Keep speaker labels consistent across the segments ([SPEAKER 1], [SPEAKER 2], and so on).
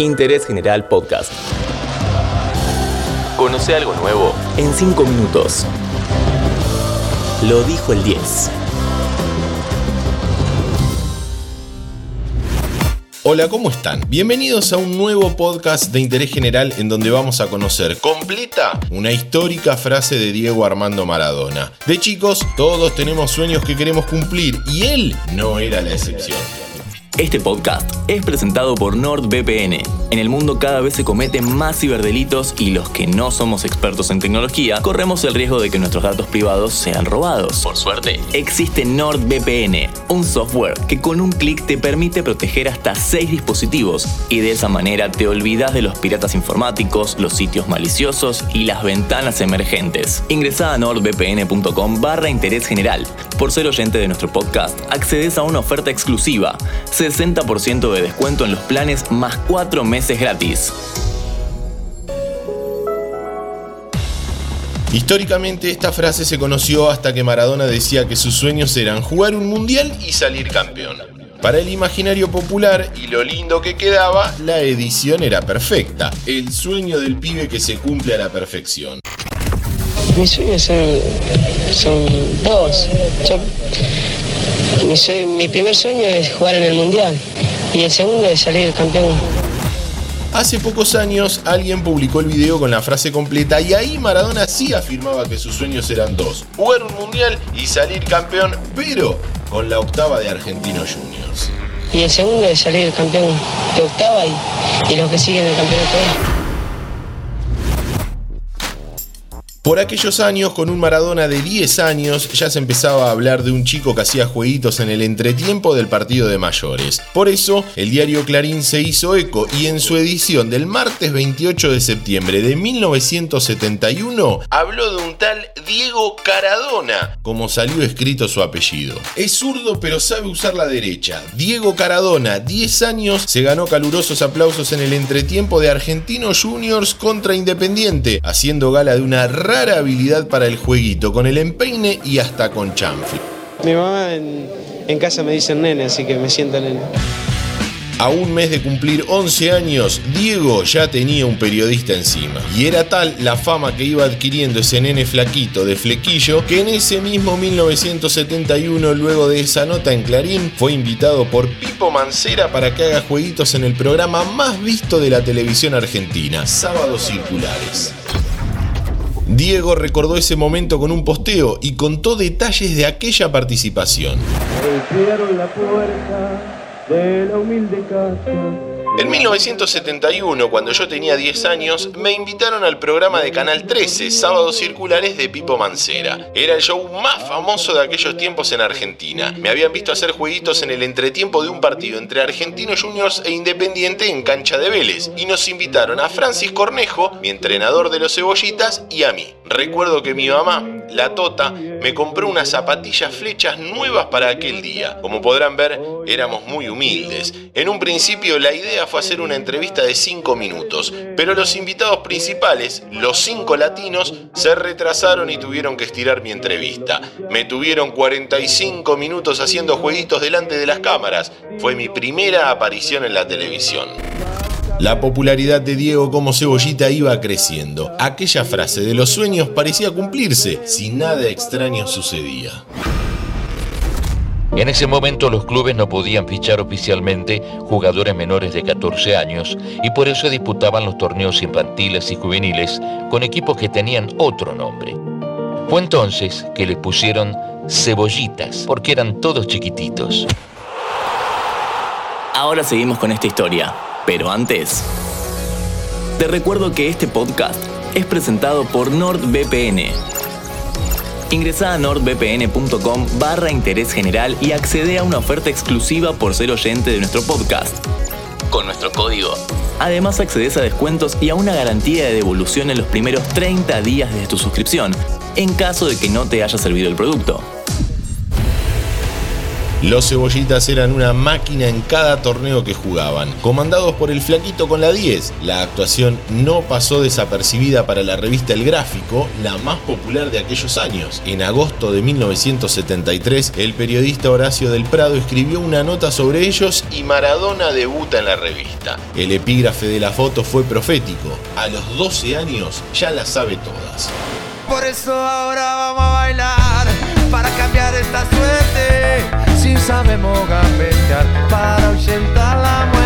[SPEAKER 1] Interés General Podcast. Conoce algo nuevo en 5 minutos. Lo dijo el 10.
[SPEAKER 2] Hola, ¿cómo están? Bienvenidos a un nuevo podcast de interés general en donde vamos a conocer completa una histórica frase de Diego Armando Maradona. De chicos, todos tenemos sueños que queremos cumplir y él no era la excepción.
[SPEAKER 1] Este podcast es presentado por NordVPN. En el mundo cada vez se cometen más ciberdelitos y los que no somos expertos en tecnología corremos el riesgo de que nuestros datos privados sean robados. Por suerte, existe NordVPN, un software que con un clic te permite proteger hasta 6 dispositivos y de esa manera te olvidas de los piratas informáticos, los sitios maliciosos y las ventanas emergentes. Ingresa a nordvpn.com barra interés general. Por ser oyente de nuestro podcast, accedes a una oferta exclusiva 60% de descuento en los planes más 4 meses gratis.
[SPEAKER 2] Históricamente esta frase se conoció hasta que Maradona decía que sus sueños eran jugar un mundial y salir campeón. Para el imaginario popular y lo lindo que quedaba, la edición era perfecta, el sueño del pibe que se cumple a la perfección.
[SPEAKER 3] Mis sueños son, dos. Mi, primer sueño es jugar en el Mundial y el segundo es salir campeón.
[SPEAKER 2] Hace pocos años alguien publicó el video con la frase completa y ahí Maradona sí afirmaba que sus sueños eran dos, jugar un mundial y salir campeón, pero con la octava de Argentinos Juniors.
[SPEAKER 3] Y el segundo es salir campeón de octava y, y los que siguen el campeonato.
[SPEAKER 2] Por aquellos años, con un Maradona de 10 años, ya se empezaba a hablar de un chico que hacía jueguitos en el entretiempo del partido de mayores. Por eso, el diario Clarín se hizo eco y en su edición del martes 28 de septiembre de 1971 habló de un tal Diego Caradona, como salió escrito su apellido. Es zurdo pero sabe usar la derecha. Diego Caradona, 10 años, se ganó calurosos aplausos en el entretiempo de Argentinos Juniors contra Independiente, haciendo gala de una rara habilidad para el jueguito, con el empeine y hasta con chanfle.
[SPEAKER 4] Mi mamá en, en casa me dice nene, así que me siento nene.
[SPEAKER 2] A un mes de cumplir 11 años, Diego ya tenía un periodista encima. Y era tal la fama que iba adquiriendo ese nene flaquito de flequillo que en ese mismo 1971, luego de esa nota en Clarín, fue invitado por Pipo Mancera para que haga jueguitos en el programa más visto de la televisión argentina, Sábados Circulares. Diego recordó ese momento con un posteo y contó detalles de aquella participación. En 1971, cuando yo tenía 10 años, me invitaron al programa de Canal 13, Sábados Circulares de Pipo Mancera. Era el show más famoso de aquellos tiempos en Argentina. Me habían visto hacer jueguitos en el entretiempo de un partido entre Argentinos Juniors e Independiente en cancha de Vélez, y nos invitaron a Francis Cornejo, mi entrenador de los cebollitas, y a mí. Recuerdo que mi mamá, la Tota, me compró unas zapatillas flechas nuevas para aquel día. Como podrán ver, éramos muy humildes. En un principio la idea fue hacer una entrevista de 5 minutos, pero los invitados principales, los 5 latinos, se retrasaron y tuvieron que estirar mi entrevista. Me tuvieron 45 minutos haciendo jueguitos delante de las cámaras. Fue mi primera aparición en la televisión. La popularidad de Diego como cebollita iba creciendo. Aquella frase de los sueños parecía cumplirse si nada extraño sucedía.
[SPEAKER 5] En ese momento los clubes no podían fichar oficialmente jugadores menores de 14 años y por eso disputaban los torneos infantiles y juveniles con equipos que tenían otro nombre. Fue entonces que les pusieron cebollitas porque eran todos chiquititos.
[SPEAKER 1] Ahora seguimos con esta historia. Pero antes, te recuerdo que este podcast es presentado por NordVPN. Ingresa a nordvpn.com barra interés general y accede a una oferta exclusiva por ser oyente de nuestro podcast. Con nuestro código. Además accedes a descuentos y a una garantía de devolución en los primeros 30 días de tu suscripción, en caso de que no te haya servido el producto.
[SPEAKER 2] Los cebollitas eran una máquina en cada torneo que jugaban, comandados por el flaquito con la 10. La actuación no pasó desapercibida para la revista El Gráfico, la más popular de aquellos años. En agosto de 1973, el periodista Horacio del Prado escribió una nota sobre ellos y Maradona debuta en la revista. El epígrafe de la foto fue profético. A los 12 años ya las sabe todas.
[SPEAKER 6] Por eso ahora vamos a bailar para cambiar esta suerte. Si sabemos gambetear para ahuyentar la muerte.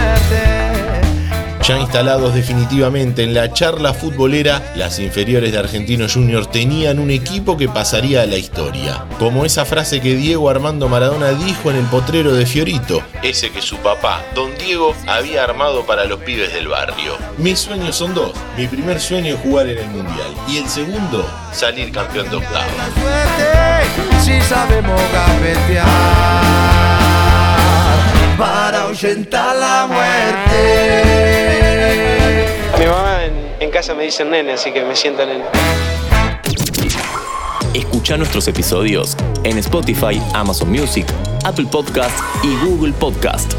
[SPEAKER 2] Ya instalados definitivamente en la charla futbolera, las inferiores de Argentinos Juniors tenían un equipo que pasaría a la historia. Como esa frase que Diego Armando Maradona dijo en el potrero de Fiorito, ese que su papá, don Diego, había armado para los pibes del barrio. Mis sueños son dos. Mi primer sueño es jugar en el Mundial. Y el segundo, salir campeón de
[SPEAKER 6] suerte, si sabemos gambetear para ahuyentar la muerte.
[SPEAKER 4] Mi mamá en, en casa me dice nene, así que me sienta nene.
[SPEAKER 1] Escucha nuestros episodios en Spotify, Amazon Music, Apple Podcast y Google Podcast.